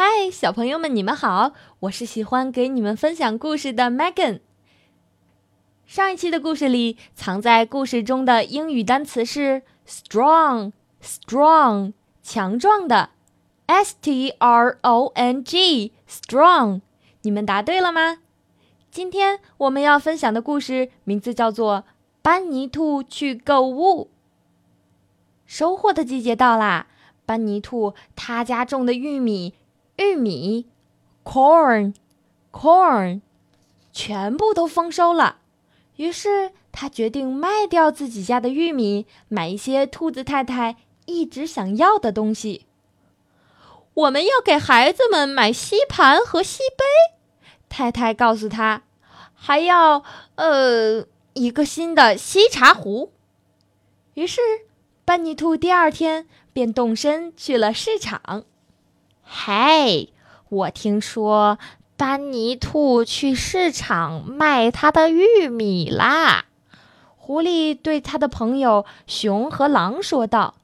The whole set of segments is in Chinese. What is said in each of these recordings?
嗨，小朋友们，你们好！我是喜欢给你们分享故事的 Megan。上一期的故事里，藏在故事中的英语单词是 strong，strong，强壮的，s t r o n g，strong。你们答对了吗？今天我们要分享的故事名字叫做《班尼兔去购物》。收获的季节到啦！班尼兔他家种的玉米。玉米，corn，corn，全部都丰收了。于是他决定卖掉自己家的玉米，买一些兔子太太一直想要的东西。我们要给孩子们买吸盘和吸杯，太太告诉他，还要呃一个新的吸茶壶。于是班尼兔第二天便动身去了市场。嘿，我听说班尼兔去市场卖他的玉米啦。狐狸对他的朋友熊和狼说道：“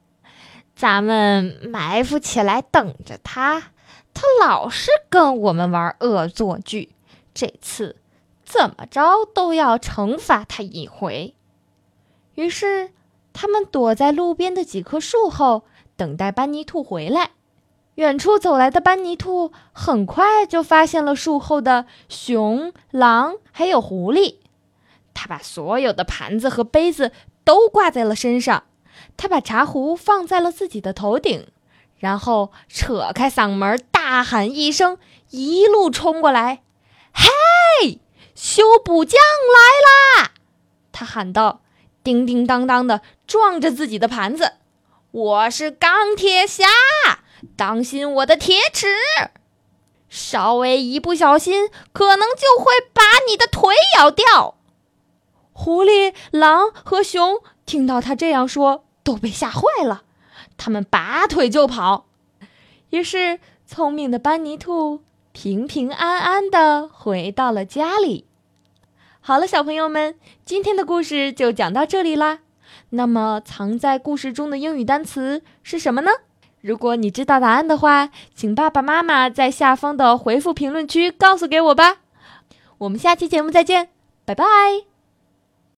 咱们埋伏起来等着他，他老是跟我们玩恶作剧，这次怎么着都要惩罚他一回。”于是，他们躲在路边的几棵树后，等待班尼兔回来。远处走来的班尼兔很快就发现了树后的熊、狼还有狐狸。他把所有的盘子和杯子都挂在了身上，他把茶壶放在了自己的头顶，然后扯开嗓门大喊一声，一路冲过来：“嘿，修补匠来啦！”他喊道，叮叮当当的撞着自己的盘子：“我是钢铁侠！”当心我的铁齿！稍微一不小心，可能就会把你的腿咬掉。狐狸、狼和熊听到他这样说，都被吓坏了，他们拔腿就跑。于是，聪明的班尼兔平平安安的回到了家里。好了，小朋友们，今天的故事就讲到这里啦。那么，藏在故事中的英语单词是什么呢？如果你知道答案的话，请爸爸妈妈在下方的回复评论区告诉给我吧。我们下期节目再见，拜拜。